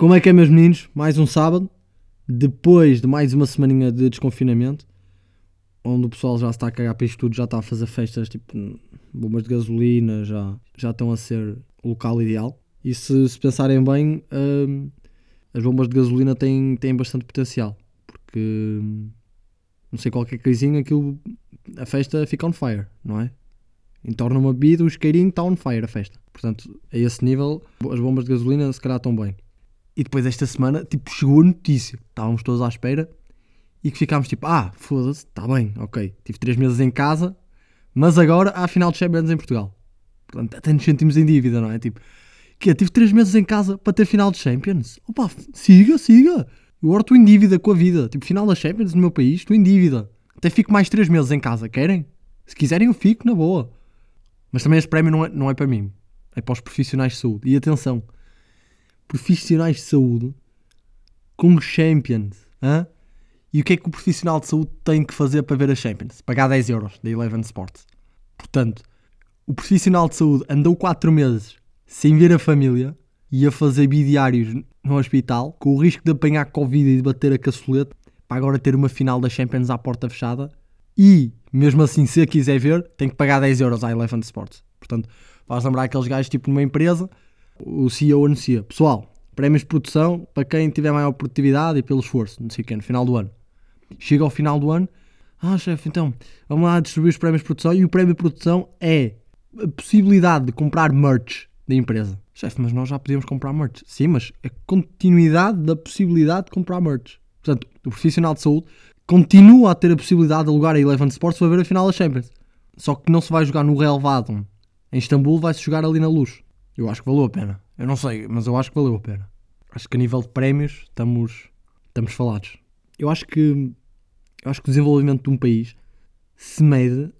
Como é que é, meus meninos? Mais um sábado, depois de mais uma semaninha de desconfinamento, onde o pessoal já está a cagar para isto tudo, já está a fazer festas, tipo, bombas de gasolina, já, já estão a ser o local ideal. E se, se pensarem bem, hum, as bombas de gasolina têm, têm bastante potencial, porque hum, não sei qualquer coisinha, aquilo, a festa fica on fire, não é? Entorna uma bebida, o isqueirinho está on fire a festa. Portanto, a esse nível, as bombas de gasolina se calhar estão bem. E depois esta semana, tipo, chegou a notícia. Estávamos todos à espera e que ficámos tipo, ah, foda-se, está bem, ok. Tive três meses em casa, mas agora há a final de Champions em Portugal. Portanto, até nos sentimos em dívida, não é? Tipo, que tive três meses em casa para ter final de Champions. Opa, siga, siga. Agora estou em dívida com a vida. Tipo, final da Champions no meu país, estou em dívida. Até fico mais três meses em casa, querem? Se quiserem eu fico, na boa. Mas também este prémio não é, não é para mim. É para os profissionais de saúde. E atenção, profissionais de saúde com Champions. Hein? E o que é que o profissional de saúde tem que fazer para ver a Champions? Pagar 10 euros da Eleven Sports. Portanto, o profissional de saúde andou 4 meses sem ver a família e a fazer bidiários no hospital, com o risco de apanhar Covid e de bater a caçolete, para agora ter uma final da Champions à porta fechada. E, mesmo assim, se a quiser ver, tem que pagar 10 euros à Eleven Sports. Portanto, vais lembrar aqueles gajos tipo numa empresa, o CEO anuncia, pessoal, prémios de produção para quem tiver maior produtividade e pelo esforço, não sei o que, no final do ano. Chega ao final do ano, ah chefe, então, vamos lá distribuir os prémios de produção e o prémio de produção é a possibilidade de comprar merch da empresa. Chefe, mas nós já podíamos comprar merch. Sim, mas é continuidade da possibilidade de comprar merch. Portanto, o profissional de saúde continua a ter a possibilidade de alugar a Eleven Sports para ver a final da Champions. Só que não se vai jogar no relevado em Istambul, vai-se jogar ali na luz. Eu acho que valeu a pena. Eu não sei, mas eu acho que valeu a pena. Acho que a nível de prémios estamos, estamos falados. Eu acho que eu acho que o desenvolvimento de um país se mede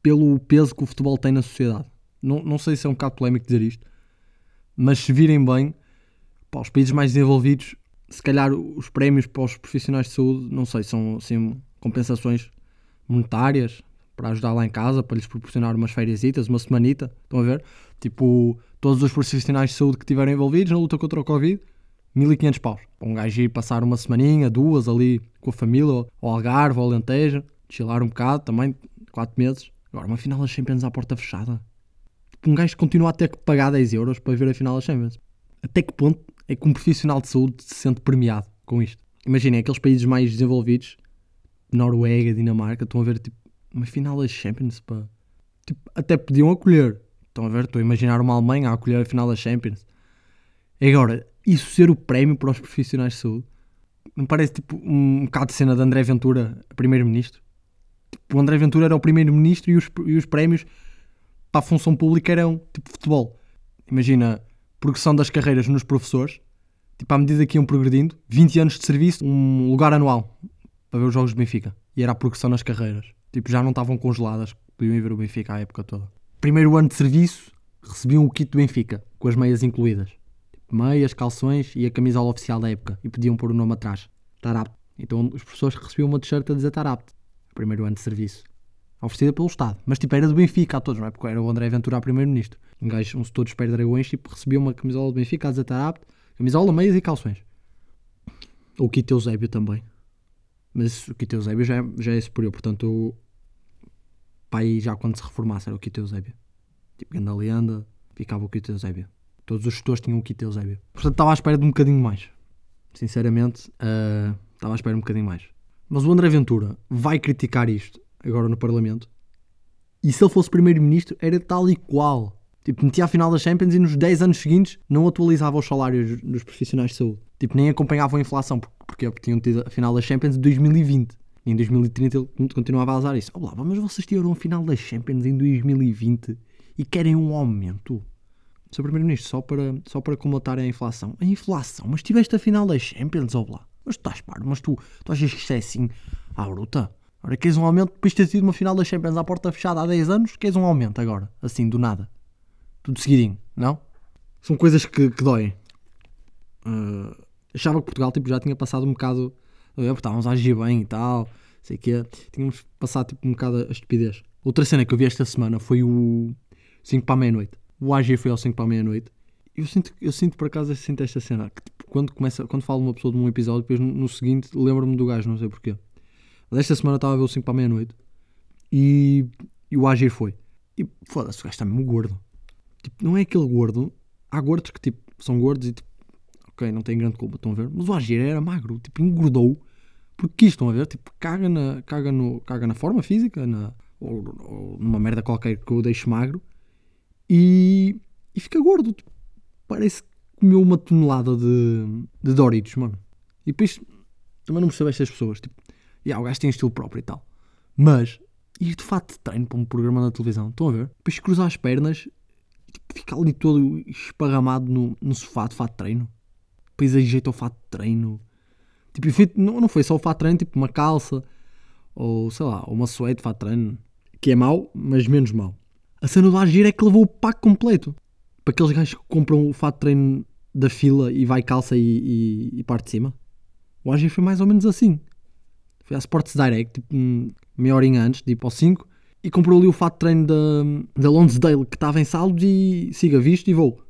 pelo peso que o futebol tem na sociedade. Não, não sei se é um bocado polémico dizer isto, mas se virem bem, para os países mais desenvolvidos, se calhar os prémios para os profissionais de saúde, não sei, são assim, compensações monetárias para ajudar lá em casa, para lhes proporcionar umas férias, uma semanita, estão a ver? Tipo, todos os profissionais de saúde que estiverem envolvidos na luta contra o Covid, 1500 paus. Para um gajo ir passar uma semaninha, duas ali com a família, ou Algarve, ou Alentejo, chilar um bocado também, 4 meses. Agora, uma final das Champions à porta fechada. Tipo, um gajo continua a ter que pagar 10 euros para ver a final das Champions. Até que ponto é que um profissional de saúde se sente premiado com isto? Imaginem, aqueles países mais desenvolvidos, Noruega, Dinamarca, estão a ver tipo, uma final das Champions, pá. Tipo, até podiam acolher. Estão a ver? Estou a imaginar uma Alemanha a acolher a final da Champions. Agora, isso ser o prémio para os profissionais de saúde, não parece tipo um, bocado de cena de André Ventura, primeiro-ministro? Tipo, o André Ventura era o primeiro-ministro e os, e os prémios para a função pública eram tipo futebol. Imagina, progressão das carreiras nos professores, tipo, à medida que iam progredindo, 20 anos de serviço, um lugar anual para ver os jogos de Benfica. E era a progressão nas carreiras. Tipo, já não estavam congeladas, podiam ir ver o Benfica a época toda. Primeiro ano de serviço, recebiam o kit do Benfica, com as meias incluídas. Tipo, meias, calções e a camisola oficial da época. E podiam pôr o nome atrás. Tarapte. Então os professores recebiam uma t-shirt a dizer Tarapte. Primeiro ano de serviço. Oferecida pelo Estado. Mas tipo, era do Benfica a todos, não é? Porque era o André Ventura a primeiro-ministro. Um gajo, uns todos pés dragões, tipo, recebia uma camisola do Benfica a dizer Tarapte. Camisola, meias e calções. O kit Eusébio também. Mas o Kit Eusébio já, é, já é superior, portanto, pai já quando se reformasse era o Kit Eusébio. Tipo, Ganda Leanda, ficava o Kit Eusébio. Todos os gestores tinham o Kit Eusébio. Portanto, estava à espera de um bocadinho mais. Sinceramente, uh, estava à espera de um bocadinho mais. Mas o André Ventura vai criticar isto agora no Parlamento. E se ele fosse Primeiro-Ministro, era tal e qual. Tipo, metia a final das Champions e nos 10 anos seguintes não atualizava os salários dos profissionais de saúde. Tipo, nem acompanhavam a inflação, porque tinham tido a final das Champions de 2020. Em 2030 ele continuava a usar isso. Olá, mas vocês tiveram a final das Champions em 2020 e querem um aumento? Sr. Primeiro-Ministro, só para, só para combatar a inflação. A inflação? Mas tiveste a final das Champions, olá. Mas tu estás paro, mas tu, tu achas que isto é assim à bruta? Agora queres um aumento depois de ter tido uma final das Champions à porta fechada há 10 anos? Queres um aumento agora? Assim, do nada. Tudo seguidinho, não? São coisas que, que doem. Uh, achava que Portugal tipo, já tinha passado um bocado. Estávamos a agir bem e tal. Sei que Tínhamos passado tipo, um bocado a estupidez. Outra cena que eu vi esta semana foi o 5 para a meia-noite. O AG foi ao 5 para a meia-noite. Eu sinto, eu sinto por acaso eu sinto esta cena que tipo, quando, começa, quando falo uma pessoa de um episódio, depois no, no seguinte lembro-me do gajo, não sei porquê. Mas esta semana estava a ver o 5 para a meia-noite e, e o Agir foi. E foda-se, o gajo está mesmo gordo. Tipo, não é aquele gordo. Há gordos que tipo, são gordos e tipo, ok, não têm grande culpa, estão a ver? Mas o Agir era magro, tipo, engordou porque quis, estão a ver? Tipo, caga na, caga no, caga na forma física, na, ou, ou numa merda qualquer que eu deixe magro e, e fica gordo. Tipo, parece que comeu uma tonelada de, de Doritos, mano. E depois também não percebo estas pessoas. Tipo, yeah, o gajo tem estilo próprio e tal. Mas ir de fato de treino para um programa na televisão, estão a ver? Depois cruzar as pernas e tipo, ficar ali todo esparramado no, no sofá de fato de treino. Depois ajeita o fato de treino. Tipo, não, não foi só o fato treino, tipo uma calça ou sei lá, uma suéte de fato treino. Que é mau, mas menos mau. A cena do Agir é que levou o pack completo. Para aqueles gajos que compram o fato treino da fila e vai calça e, e, e parte de cima. O Agir foi mais ou menos assim. Foi à Sports Direct, tipo, meia horinha antes, tipo ao 5, e comprou ali o fato treino da, da Lonsdale que estava em saldo e siga visto e vou.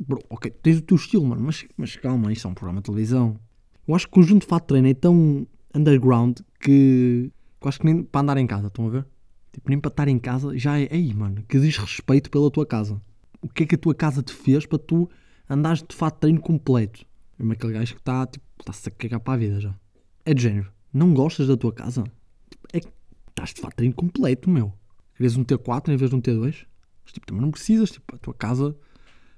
Bro, ok, tens o teu estilo, mano, mas, mas calma, isto é um programa de televisão. Eu acho que o conjunto de fato de treino é tão underground que, eu acho que nem para andar em casa, estão a ver? Tipo, nem para estar em casa já é, ei, mano, que diz respeito pela tua casa. O que é que a tua casa te fez para tu andares de fato de treino completo? É aquele gajo que está, tipo, está-se a cagar para a vida já. É de género, não gostas da tua casa? Tipo, é que estás de fato de treino completo, meu. Querias um T4 em vez de um T2? Mas, tipo, também não precisas, tipo, a tua casa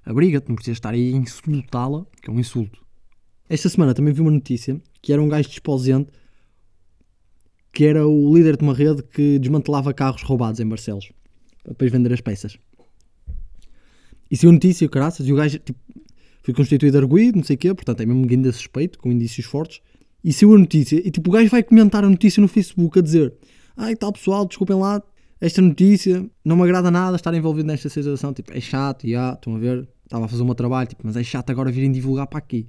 abriga-te, não precisas estar aí a insultá-la, que é um insulto. Esta semana também vi uma notícia que era um gajo desposente que era o líder de uma rede que desmantelava carros roubados em Barcelos para depois vender as peças. E se a notícia, caraças, e o gajo tipo, foi constituído arguído, não sei o quê, portanto é mesmo ainda suspeito, com indícios fortes. E se a notícia, e tipo, o gajo vai comentar a notícia no Facebook a dizer: Ai tal pessoal, desculpem lá, esta notícia não me agrada nada estar envolvido nesta situação. Tipo, é chato, já, estão a ver, estava a fazer o meu trabalho, tipo, mas é chato agora virem divulgar para aqui.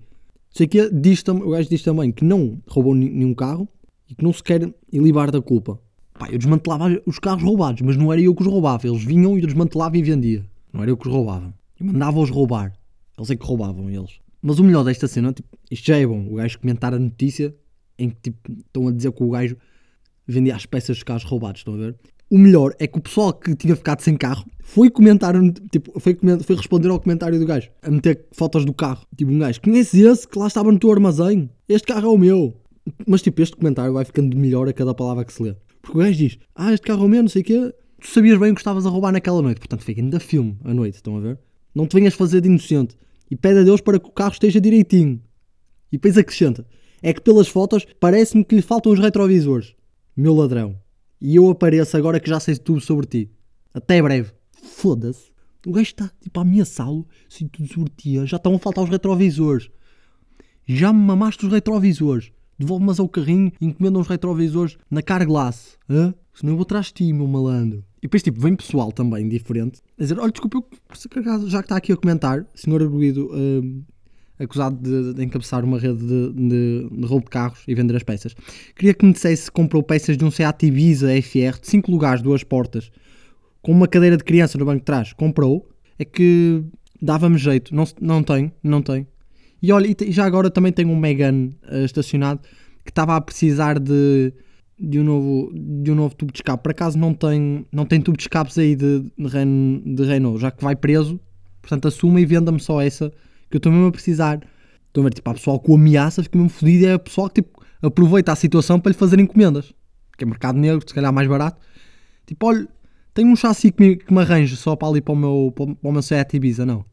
Sei que diz, o gajo diz também que não roubou nenhum carro e que não se quer ilibar da culpa. Pá, eu desmantelava os carros roubados, mas não era eu que os roubava. Eles vinham e eu desmantelava e vendia. Não era eu que os roubava. Eu mandava-os roubar. Eles é que roubavam eles. Mas o melhor desta cena, tipo, isto já é bom. O gajo comentar a notícia em que tipo, estão a dizer que o gajo vendia as peças dos carros roubados, estão a ver? O melhor é que o pessoal que tinha ficado sem carro foi comentar, tipo, foi, foi responder ao comentário do gajo, a meter fotos do carro. Tipo, um gajo, conhece esse que lá estava no teu armazém? Este carro é o meu. Mas tipo, este comentário vai ficando melhor a cada palavra que se lê. Porque o gajo diz, ah, este carro é o meu, não sei o quê. Tu sabias bem o que estavas a roubar naquela noite. Portanto, fica ainda filme à noite, estão a ver? Não te venhas fazer de inocente. E pede a Deus para que o carro esteja direitinho. E depois acrescenta, é que pelas fotos parece-me que lhe faltam os retrovisores. Meu ladrão. E eu apareço agora que já sei tudo sobre ti. Até breve. Foda-se. O gajo está tipo a ameaçá-lo. Sei tudo sobre ti. Já estão a faltar os retrovisores. Já me mamaste os retrovisores. Devolve-me ao carrinho e encomenda uns retrovisores na Carglass. Hã? Senão eu vou atrás de ti, meu malandro. E depois, tipo, vem pessoal também diferente a dizer: Olha, desculpa, eu, já que está aqui a comentar, senhor arguído uh, acusado de, de, encabeçar uma rede de, de, de, roubo de carros e vender as peças, queria que me dissesse se comprou peças de um Seat Ibiza FR de 5 lugares, duas portas, com uma cadeira de criança no banco de trás. Comprou? É que dava-me jeito. Não, não tem, não tem. E olha, e já agora também tenho um Megane uh, estacionado que estava a precisar de, de, um novo, de um novo tubo de escape. Por acaso não tem, não tem tubo de escapes aí de, de, Renault, de Renault, já que vai preso. Portanto, assuma e venda-me só essa que eu estou mesmo a precisar. Estão a ver, tipo, há pessoal com ameaça, fica mesmo fodido. É o pessoal que tipo, aproveita a situação para lhe fazer encomendas. Que é mercado negro, se calhar mais barato. Tipo, olha, tenho um chassi que me, que me arranje só para ali para o meu, para o meu Seat Ibiza, não.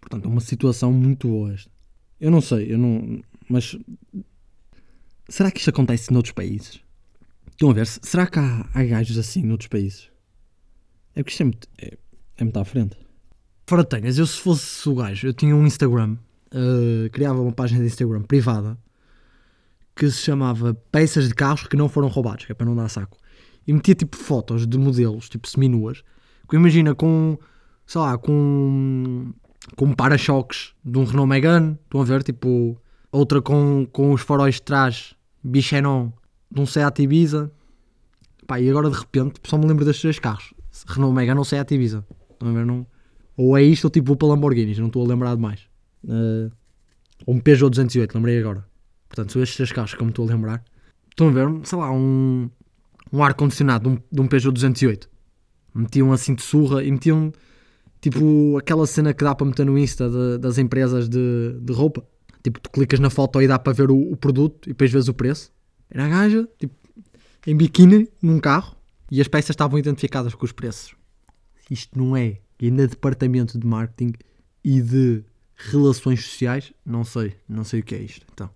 Portanto, é uma situação muito boa esta. Eu não sei, eu não. Mas. Será que isto acontece noutros países? Estão a ver? Será que há, há gajos assim noutros países? É porque isto é muito, é, é muito à frente. Fora tenhas, eu se fosse o gajo, eu tinha um Instagram, uh, criava uma página de Instagram privada que se chamava Peças de Carros que não foram roubados, que é para não dar saco. E metia tipo fotos de modelos, tipo seminuas, que imagina com, sei lá, com com para-choques de um Renault Megane, estão a ver, tipo, outra com, com os faróis de trás, Bichenon, de um Seat Ibiza, pá, e agora de repente só me lembro destes três carros, Renault Megane ou Seat Ibiza, estão a ver, não... ou é isto ou tipo vou para Lamborghinis, não estou a lembrar de mais. Uh, Ou um Peugeot 208, lembrei agora. Portanto, são estes três carros que eu me estou a lembrar. Estão a ver, sei lá, um, um ar-condicionado de um, de um Peugeot 208. Metiam assim de surra e metiam tipo aquela cena que dá para meter no Insta de, das empresas de, de roupa. Tipo, tu clicas na foto e dá para ver o, o produto e depois vês o preço. Era a gaja, tipo, em biquíni, num carro, e as peças estavam identificadas com os preços. Isto não é ainda departamento de marketing e de relações sociais, não sei, não sei o que é isto. Então,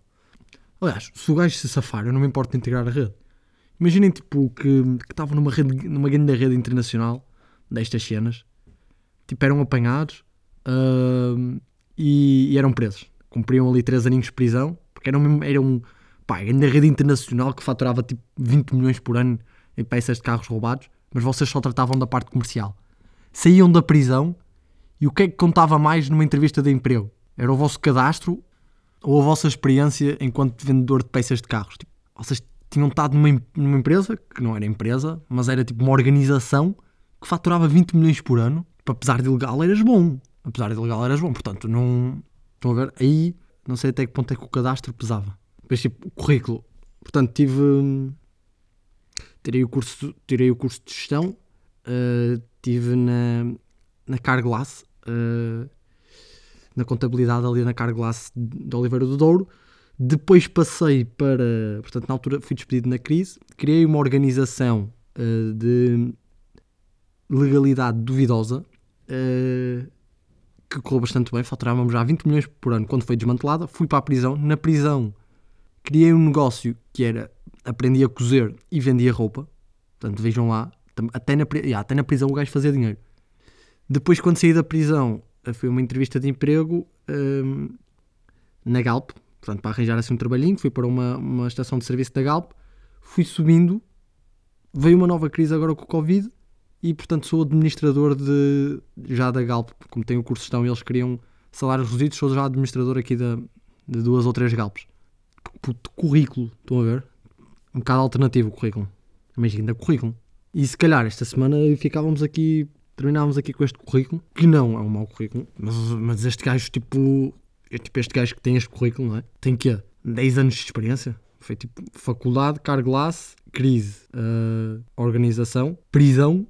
aliás, se o gajo se safar, eu não me importo de integrar a rede. Imaginem tipo que estavam numa rede, numa grande rede internacional destas cenas, tipo eram apanhados uh, e, e, eram presos. Cumpriam ali 3 aninhos de prisão, porque eram, eram pá, grande rede internacional que faturava tipo 20 milhões por ano em peças de carros roubados, mas vocês só tratavam da parte comercial. Saíam da prisão e o que é que contava mais numa entrevista de emprego? Era o vosso cadastro ou a vossa experiência enquanto vendedor de peças de carros? Tipo, vocês tinham estado numa, numa empresa, que não era empresa, mas era tipo uma organização que faturava 20 milhões por ano. Tipo, apesar de ilegal, eras bom. Apesar de ilegal, eras bom. Portanto, não. Estão a ver? Aí, não sei até que ponto é que o cadastro pesava. Depois, tipo, o currículo. Portanto, tive. Tirei o curso, tirei o curso de gestão. Uh, tive na, na Carglass. Uh, na contabilidade ali na Carglass de Oliveira do Douro. Depois passei para. Portanto, na altura fui despedido na crise. Criei uma organização uh, de legalidade duvidosa uh, que correu bastante bem. Faturávamos já 20 milhões por ano quando foi desmantelada. Fui para a prisão. Na prisão criei um negócio que era aprendi a cozer e vendia roupa. Portanto, vejam lá. Até na, yeah, até na prisão o gajo fazia dinheiro. Depois, quando saí da prisão, eh, foi uma entrevista de emprego um, na Galp portanto, para arranjar assim um trabalhinho, fui para uma, uma estação de serviço da Galp, fui subindo, veio uma nova crise agora com o Covid e, portanto, sou administrador de, já da Galp, como tenho o curso de gestão eles queriam salários reduzidos, sou já administrador aqui da, de duas ou três Galps. Puto, currículo, estão a ver? Um bocado alternativo o currículo. Imagina, currículo. E se calhar esta semana ficávamos aqui, terminávamos aqui com este currículo, que não é um mau currículo, mas, mas este gajo, tipo, é tipo este gajo que tem este currículo, não é? Tem que 10 anos de experiência. Foi tipo faculdade, carglass, crise, uh, organização, prisão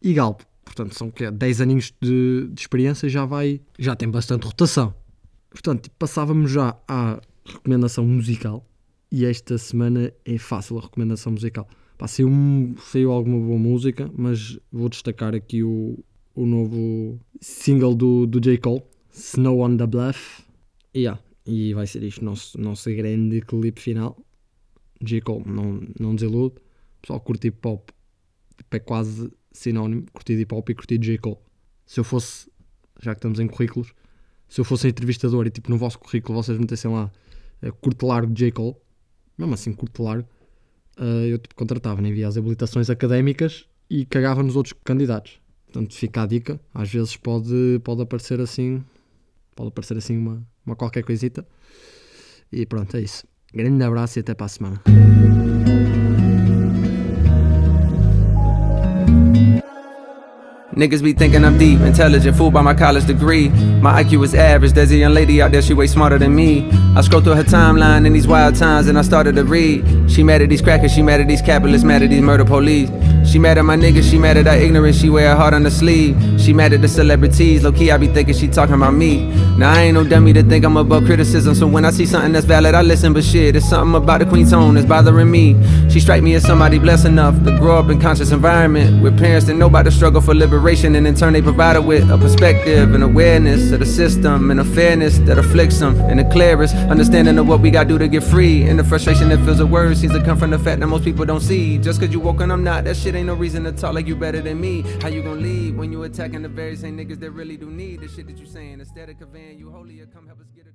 e galp. Portanto, são que 10 aninhos de, de, experiência já vai, já tem bastante rotação. Portanto, tipo, passávamos já à recomendação musical. E esta semana é fácil a recomendação musical. Pá, saiu, saiu alguma boa música, mas vou destacar aqui o, o novo single do, do J. Cole, Snow on the Bluff. Yeah. E vai ser isto, nosso, nosso grande clipe final. J. Cole, não, não desilude. Pessoal, curtir hip hop tipo, é quase sinónimo. Curtir hip hop e curtir J. Cole. Se eu fosse, já que estamos em currículos, se eu fosse entrevistador e tipo no vosso currículo vocês metessem lá uh, curto largo J. Cole, mesmo assim curto largo, uh, eu tipo contratava, nem via as habilitações académicas e cagava nos outros candidatos. Portanto, fica a dica. Às vezes pode, pode aparecer assim Pode aparecer assim uma, uma qualquer coisita. E pronto, é isso. Grande abraço e até para a semana. Niggas be thinking I'm deep, intelligent, fooled by my college degree. My IQ is average, there's a young lady out there, she way smarter than me. I scroll through her timeline in these wild times and I started to read. She mad at these crackers, she mad at these capitalists, mad at these murder police. She mad at my niggas, she mad at our ignorance, she wear her heart on the sleeve. She mad at the celebrities, low key I be thinking she talking about me. Now I ain't no dummy to think I'm above criticism, so when I see something that's valid, I listen. But shit, it's something about the queen's tone that's bothering me. She strike me as somebody blessed enough to grow up in conscious environment with parents that know about the struggle for liberation, and in turn they provide her with a perspective and awareness of the system and a fairness that afflicts them, and the clearest understanding of what we gotta do to get free, and the frustration that fills the words seems to come from the fact that most people don't see. Just cause you woke and I'm not, that shit ain't no reason to talk like you better than me. How you gonna leave when you attacking the very same niggas that really do need the shit that you saying instead of conveying you holier? Come help us get it.